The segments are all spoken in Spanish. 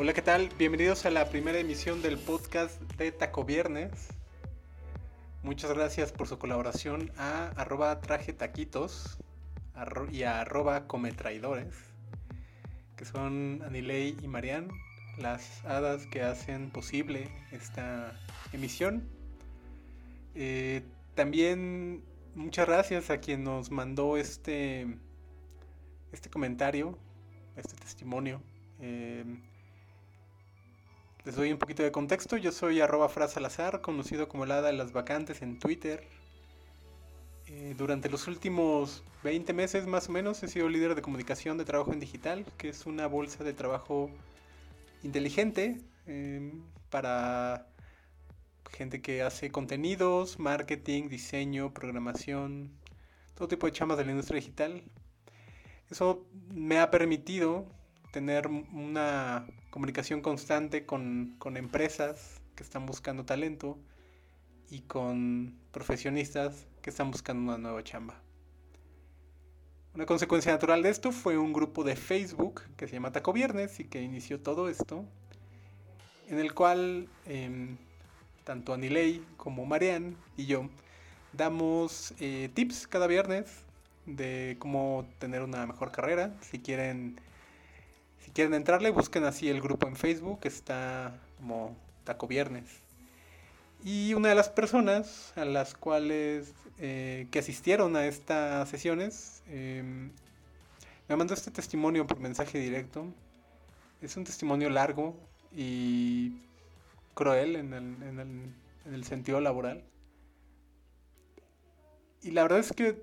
Hola, ¿qué tal? Bienvenidos a la primera emisión del podcast de Taco Viernes. Muchas gracias por su colaboración a arroba traje taquitos y a arroba cometraidores, que son Anilei y Marian, las hadas que hacen posible esta emisión. Eh, también muchas gracias a quien nos mandó este, este comentario, este testimonio. Eh, les doy un poquito de contexto. Yo soy arroba Salazar, conocido como el hada de las vacantes en Twitter. Eh, durante los últimos 20 meses más o menos he sido líder de comunicación de trabajo en digital, que es una bolsa de trabajo inteligente em, para gente que hace contenidos, marketing, diseño, programación, todo tipo de chamas de la industria digital. Eso me ha permitido tener una comunicación constante con, con empresas que están buscando talento y con profesionistas que están buscando una nueva chamba. Una consecuencia natural de esto fue un grupo de Facebook que se llama Taco Viernes y que inició todo esto, en el cual eh, tanto Anilei como Marian y yo damos eh, tips cada viernes de cómo tener una mejor carrera. Si quieren, si quieren entrarle, busquen así el grupo en Facebook, está como Taco Viernes. Y una de las personas a las cuales eh, que asistieron a estas sesiones em, me mandó este testimonio por mensaje directo. Es un testimonio largo y cruel en el, sentido laboral. Y la verdad es que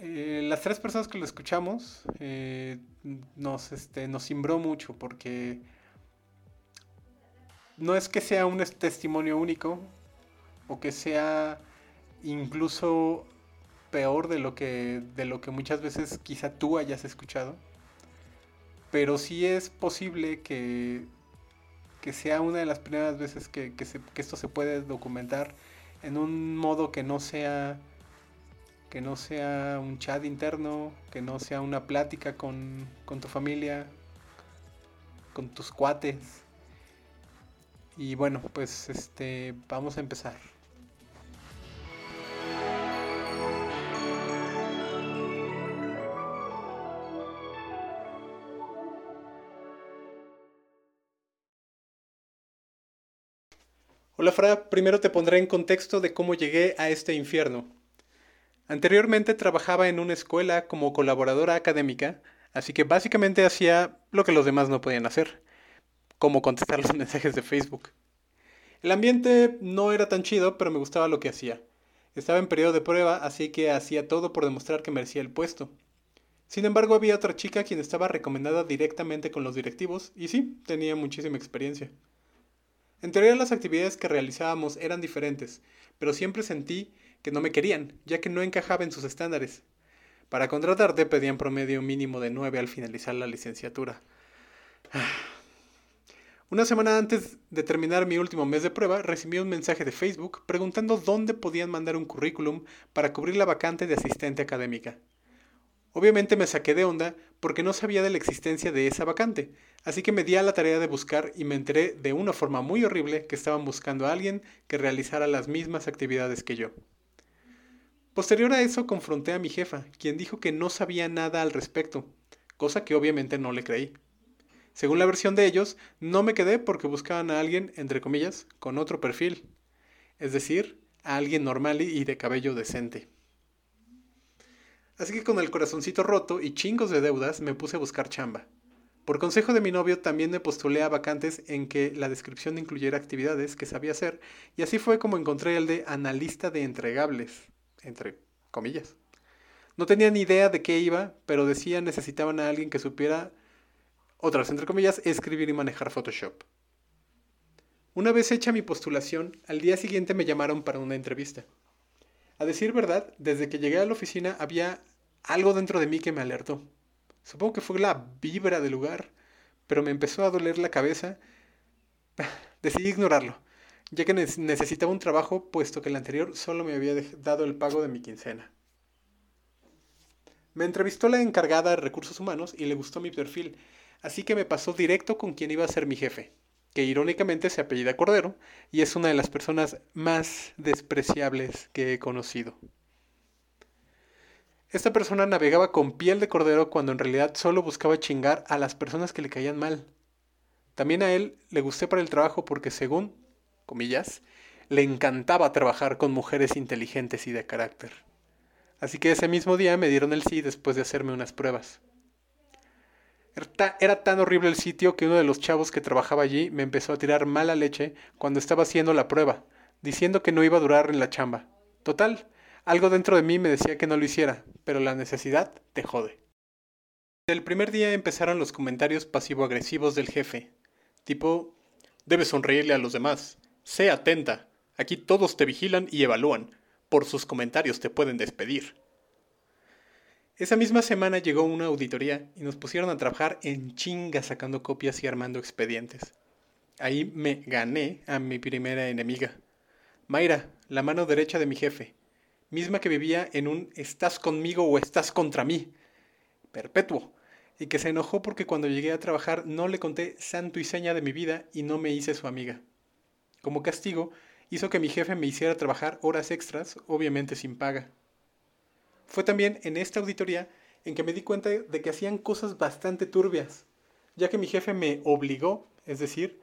eh, las tres personas que lo escuchamos eh, nos, este, nos cimbró mucho porque no es que sea un testimonio único o que sea incluso peor de lo que, de lo que muchas veces quizá tú hayas escuchado, pero sí es posible que que sea una de las primeras veces que, esto se puede documentar en un modo que no sea que no sea un chat interno, que no sea una plática con, con tu familia, con tus cuates. Y bueno, pues este vamos a empezar. Hola Fra, primero te pondré en contexto de cómo llegué a este infierno. Anteriormente trabajaba en una escuela como colaboradora académica, así que básicamente hacía lo que los demás no podían hacer, como contestar los mensajes de Facebook. El ambiente no era tan chido, pero me gustaba lo que hacía. Estaba en periodo de prueba, así que hacía todo por demostrar que merecía el puesto. Sin embargo, había otra chica quien estaba recomendada directamente con los directivos, y sí, tenía muchísima experiencia. En teoría las actividades que realizábamos eran diferentes, pero siempre sentí que no me querían, ya que no encajaba en sus estándares. Para contratarte pedían promedio mínimo de 9 al finalizar la licenciatura. Una semana antes de terminar mi último mes de prueba, recibí un mensaje de Facebook preguntando dónde podían mandar un currículum para cubrir la vacante de asistente académica. Obviamente me saqué de onda porque no sabía de la existencia de esa vacante, así que me di a la tarea de buscar y me enteré de una forma muy horrible que estaban buscando a alguien que realizara las mismas actividades que yo. Posterior a eso confronté a mi jefa, quien dijo que no sabía nada al respecto, cosa que obviamente no le creí. Según la versión de ellos, no me quedé porque buscaban a alguien, entre comillas, con otro perfil, es decir, a alguien normal y de cabello decente. Así que con el corazoncito roto y chingos de deudas me puse a buscar chamba. Por consejo de mi novio también me postulé a vacantes en que la descripción incluyera actividades que sabía hacer y así fue como encontré el de analista de entregables, entre comillas. No tenía ni idea de qué iba, pero decía necesitaban a alguien que supiera, otras entre comillas, escribir y manejar Photoshop. Una vez hecha mi postulación, al día siguiente me llamaron para una entrevista. A decir verdad, desde que llegué a la oficina había algo dentro de mí que me alertó. Supongo que fue la vibra del lugar, pero me empezó a doler la cabeza. Decidí ignorarlo, ya que necesitaba un trabajo, puesto que el anterior solo me había dado el pago de mi quincena. Me entrevistó la encargada de recursos humanos y le gustó mi perfil, Así que me pasó directo con quien iba a ser mi jefe, que irónicamente se apellida Cordero y es una de las personas más despreciables que he conocido. Esta persona navegaba con piel de cordero cuando en realidad solo buscaba chingar a las personas que le caían mal. También a él le gusté para el trabajo porque según, comillas, le encantaba trabajar con mujeres inteligentes y de carácter. Así que ese mismo día me dieron el sí después de hacerme unas pruebas. Era tan horrible el sitio que uno de los chavos que trabajaba allí me empezó a tirar mala leche cuando estaba haciendo la prueba, diciendo que no iba a durar en la chamba. Total, algo dentro de mí me decía que no lo hiciera, pero la necesidad te jode. El primer día empezaron los comentarios pasivo-agresivos del jefe, tipo, debes sonreírle a los demás, sé atenta, aquí todos te vigilan y evalúan, por sus comentarios te pueden despedir. Esa misma semana llegó una auditoría y nos pusieron a trabajar en chinga sacando copias y armando expedientes. Ahí me gané a mi primera enemiga. Mayra, la mano derecha de mi jefe, misma que vivía en un estás conmigo o estás contra mí, perpetuo, y que se enojó porque cuando llegué a trabajar no le conté santo y seña de mi vida y no me hice su amiga. Como castigo, hizo que mi jefe me hiciera trabajar horas extras, obviamente sin paga. Fue también en esta auditoría en que me di cuenta de que hacían cosas bastante turbias, ya que mi jefe me obligó, es decir,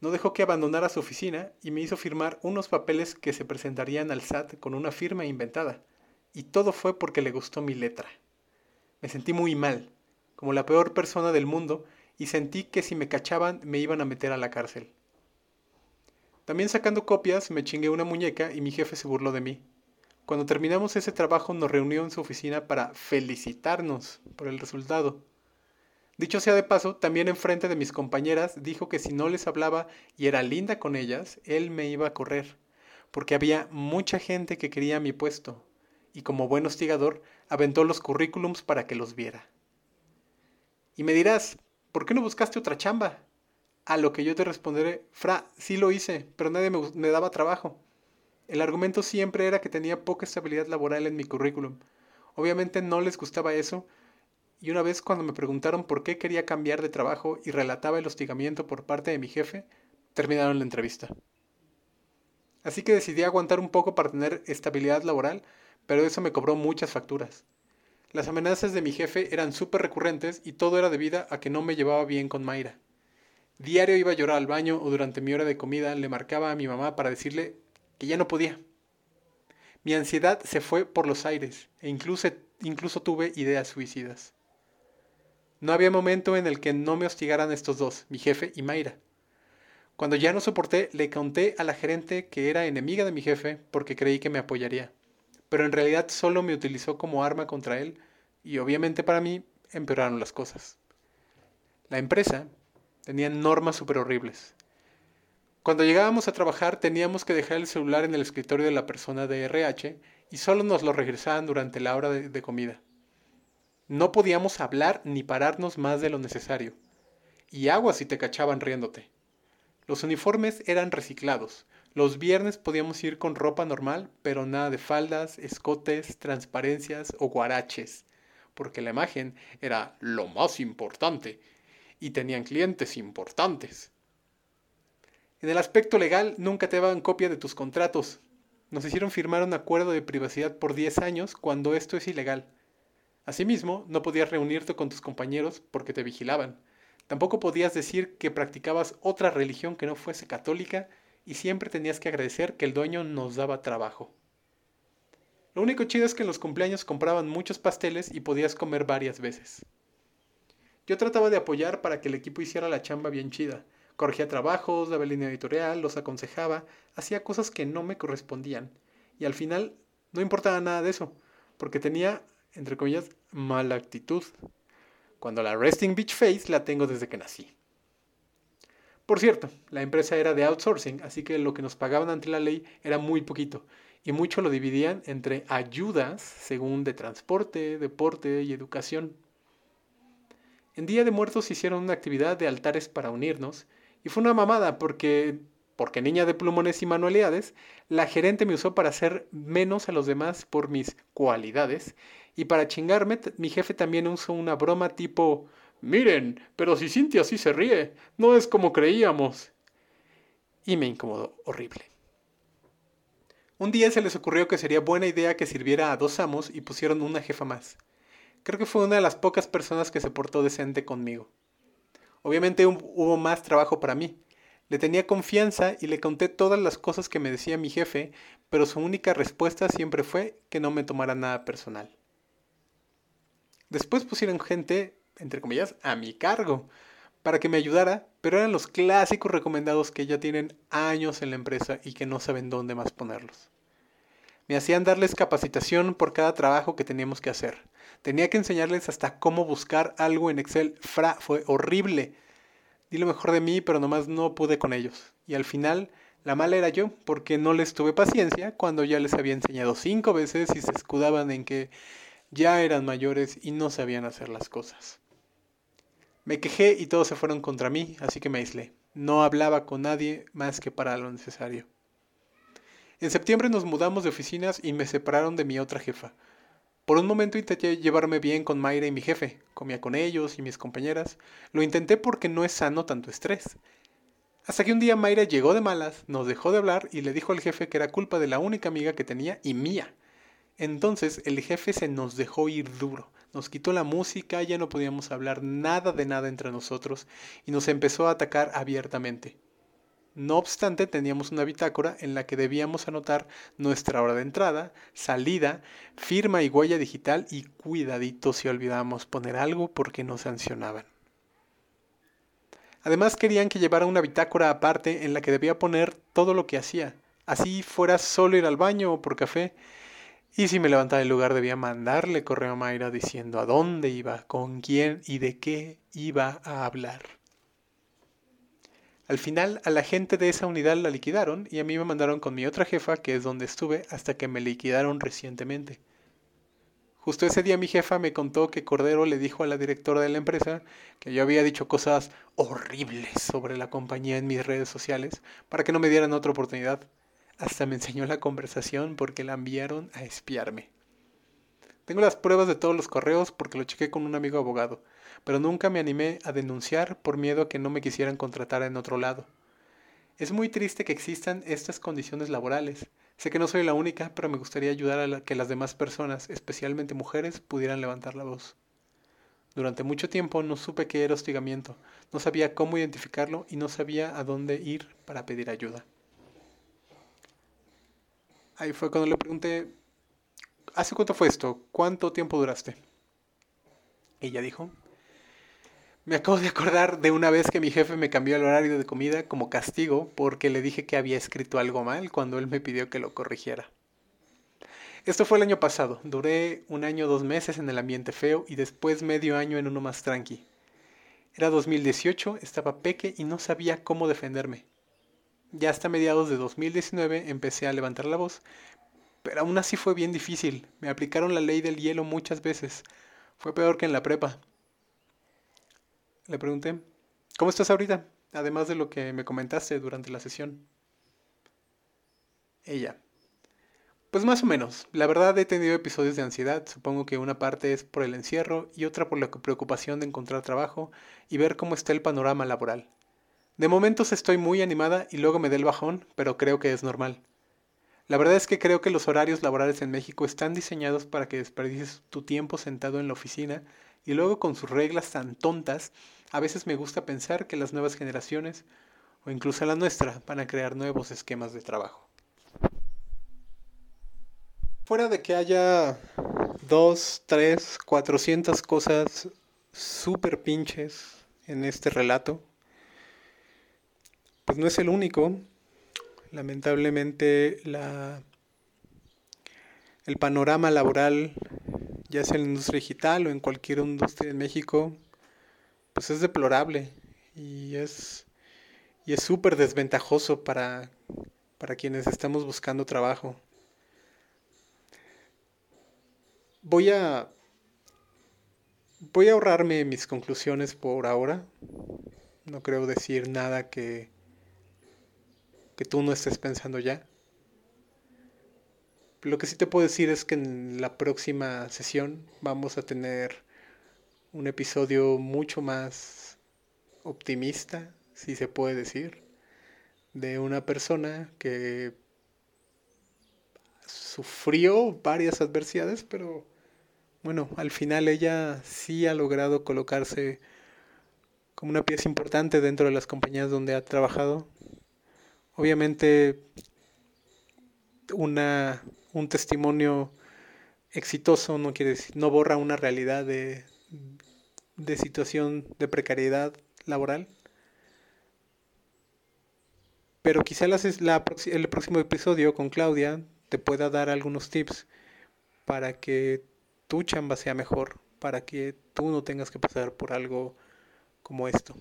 no dejó que abandonara su oficina y me hizo firmar unos papeles que se presentarían al SAT con una firma inventada. Y todo fue porque le gustó mi letra. Me sentí muy mal, como la peor persona del mundo, y sentí que si me cachaban me iban a meter a la cárcel. También sacando copias me chingué una muñeca y mi jefe se burló de mí. Cuando terminamos ese trabajo nos reunió en su oficina para felicitarnos por el resultado. Dicho sea de paso, también enfrente de mis compañeras dijo que si no les hablaba y era linda con ellas, él me iba a correr, porque había mucha gente que quería mi puesto, y como buen hostigador, aventó los currículums para que los viera. Y me dirás, ¿por qué no buscaste otra chamba? A lo que yo te responderé, Fra, sí lo hice, pero nadie me, daba trabajo. El argumento siempre era que tenía poca estabilidad laboral en mi currículum. Obviamente no les gustaba eso, y una vez cuando me preguntaron por qué quería cambiar de trabajo y relataba el hostigamiento por parte de mi jefe, terminaron la entrevista. Así que decidí aguantar un poco para tener estabilidad laboral, pero eso me cobró muchas facturas. Las amenazas de mi jefe eran súper recurrentes y todo era debido a que no me llevaba bien con Mayra. Diario iba a llorar al baño o durante mi hora de comida le marcaba a mi mamá para decirle que ya no podía. Mi ansiedad se fue por los aires e incluso, incluso tuve ideas suicidas. No había momento en el que no me hostigaran estos dos, mi jefe y Mayra. Cuando ya no soporté, le conté a la gerente que era enemiga de mi jefe porque creí que me apoyaría. Pero en realidad solo me utilizó como arma contra él y obviamente para mí empeoraron las cosas. La empresa tenía normas súper horribles. Cuando llegábamos a trabajar teníamos que dejar el celular en el escritorio de la persona de RH y solo nos lo regresaban durante la hora de, de comida. No podíamos hablar ni pararnos más de lo necesario. Y agua si te cachaban riéndote. Los uniformes eran reciclados. Los viernes podíamos ir con ropa normal, pero nada de faldas, escotes, transparencias o guaraches, porque la imagen era lo más importante y tenían clientes importantes. En el aspecto legal, nunca te daban copia de tus contratos. Nos hicieron firmar un acuerdo de privacidad por 10 años cuando esto es ilegal. Asimismo, no podías reunirte con tus compañeros porque te vigilaban. Tampoco podías decir que practicabas otra religión que no fuese católica y siempre tenías que agradecer que el dueño nos daba trabajo. Lo único chido es que en los cumpleaños compraban muchos pasteles y podías comer varias veces. Yo trataba de apoyar para que el equipo hiciera la chamba bien chida, Corregía trabajos, daba línea editorial, los aconsejaba, hacía cosas que no me correspondían. Y al final no importaba nada de eso, porque tenía, entre comillas, mala actitud. Cuando la resting bitch face la tengo desde que nací. Por cierto, la empresa era de outsourcing, así que lo que nos pagaban ante la ley era muy poquito, y mucho lo dividían entre ayudas, según de transporte, deporte y educación. En Día de Muertos hicieron una actividad de altares para unirnos, y fue una mamada porque, porque niña de plumones y manualidades, la gerente me usó para hacer menos a los demás por mis cualidades. Y para chingarme, mi jefe también usó una broma tipo, Miren, pero si Cintia sí se ríe, no es como creíamos. Y me incomodó horrible. Un día se les ocurrió que sería buena idea que sirviera a dos amos y pusieron una jefa más. Creo que fue una de las pocas personas que se portó decente conmigo. Obviamente hubo más trabajo para mí. Le tenía confianza y le conté todas las cosas que me decía mi jefe, pero su única respuesta siempre fue que no me tomara nada personal. Después pusieron gente entre comillas, a mi cargo, para que me ayudara, pero eran los clásicos recomendados que ya tienen años en la empresa y que no saben dónde más ponerlos. Me hacían darles capacitación por cada trabajo que teníamos que hacer. Tenía que enseñarles hasta cómo buscar algo en Excel. Fra, fue horrible. Di lo mejor de mí, pero nomás no pude con ellos. Y al final, la mala era yo, porque no les tuve paciencia cuando ya les había enseñado cinco veces y se escudaban en que ya eran mayores y no sabían hacer las cosas. Me quejé y todos se fueron contra mí, así que me aislé. No hablaba con nadie más que para lo necesario. En septiembre nos mudamos de oficinas y me separaron de mi otra jefa. Por un momento intenté llevarme bien con Mayra y mi jefe, comía con ellos y mis compañeras. Lo intenté porque no es sano tanto estrés. Hasta que un día Mayra llegó de malas, nos dejó de hablar y le dijo al jefe que era culpa de la única amiga que tenía y mía. Entonces el jefe se nos dejó ir duro. Nos quitó la música, ya no podíamos hablar nada de nada entre nosotros y nos empezó a atacar abiertamente. No obstante, teníamos una bitácora en la que debíamos anotar nuestra hora de entrada, salida, firma y huella digital y cuidadito si olvidábamos poner algo porque nos sancionaban. Además querían que llevara una bitácora aparte en la que debía poner todo lo que hacía, así fuera solo ir al baño o por café, y si me levantaba del lugar debía mandarle correo a Mayra diciendo a dónde iba, con quién y de qué iba a hablar. Al final a la gente de esa unidad la liquidaron y a mí me mandaron con mi otra jefa, que es donde estuve, hasta que me liquidaron recientemente. Justo ese día mi jefa me contó que Cordero le dijo a la directora de la empresa que yo había dicho cosas horribles sobre la compañía en mis redes sociales para que no me dieran otra oportunidad. Hasta me enseñó la conversación porque la enviaron a espiarme. Tengo las pruebas de todos los correos porque lo chequé con un amigo abogado, pero nunca me animé a denunciar por miedo a que no me quisieran contratar en otro lado. Es muy triste que existan estas condiciones laborales. Sé que no soy la única, pero me gustaría ayudar a que las demás personas, especialmente mujeres, pudieran levantar la voz. Durante mucho tiempo no supe qué era hostigamiento, no sabía cómo identificarlo y no sabía a dónde ir para pedir ayuda ahí fue cuando le pregunté, ¿hace cuánto fue esto? ¿Cuánto tiempo duraste? Ella dijo, me acabo de acordar de una vez que mi jefe me cambió el horario de comida como castigo porque le dije que había escrito algo mal cuando él me pidió que lo corrigiera. Esto fue el año pasado. Duré un año, dos meses en el ambiente feo y después medio año en uno más tranqui. Era 2018, estaba peque y no sabía cómo defenderme. Ya hasta mediados de 2019 empecé a levantar la voz, pero aún así fue bien difícil. Me aplicaron la ley del hielo muchas veces. Fue peor que en la prepa. Le pregunté, ¿cómo estás ahorita? Además de lo que me comentaste durante la sesión. Ella. Pues más o menos. La verdad he tenido episodios de ansiedad. Supongo que una parte es por el encierro y otra por la preocupación de encontrar trabajo y ver cómo está el panorama laboral. De momentos estoy muy animada y luego me da el bajón, pero creo que es normal. La verdad es que creo que los horarios laborales en México están diseñados para que desperdicies tu tiempo sentado en la oficina y luego con sus reglas tan tontas, a veces me gusta pensar que las nuevas generaciones, o incluso la nuestra, van a crear nuevos esquemas de trabajo. Fuera de que haya dos, tres, cuatrocientas cosas súper pinches en este relato, pues no es el único. Lamentablemente la, el panorama laboral, ya sea en la industria digital o en cualquier industria en México, pues es deplorable y es y es súper desventajoso para, para quienes estamos buscando trabajo. Voy a voy a ahorrarme mis conclusiones por ahora. No creo decir nada que que tú no estés pensando ya. Lo que sí te puedo decir es que en la próxima sesión vamos a tener un episodio mucho más optimista, si se puede decir, de una persona que sufrió varias adversidades, pero bueno, al final ella sí ha logrado colocarse como una pieza importante dentro de las compañías donde ha trabajado. Obviamente una, un testimonio exitoso no quiere decir, no borra una realidad de, de situación de precariedad laboral. Pero quizá la, el próximo episodio con Claudia te pueda dar algunos tips para que tu chamba sea mejor, para que tú no tengas que pasar por algo como esto.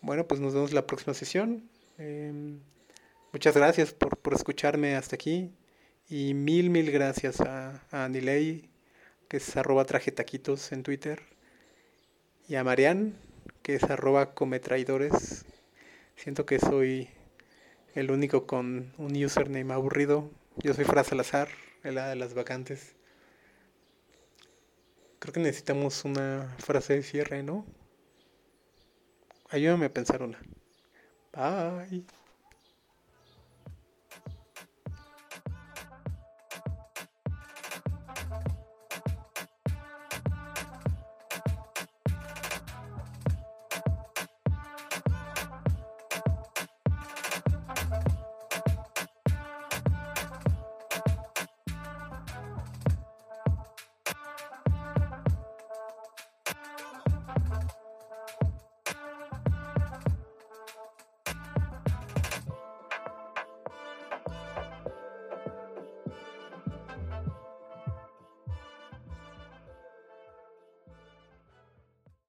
Bueno, pues nos vemos la próxima sesión. Em, muchas gracias por, por, escucharme hasta aquí. Y mil, mil gracias a, a Anilei, que es arroba trajetaquitos en Twitter. Y a Marian, que es arroba cometraidores. Siento que soy el único con un username aburrido. Yo soy Fra Salazar, el de las vacantes. Creo que necesitamos una frase de cierre, ¿no? Ayúdame a pensar una. Bye.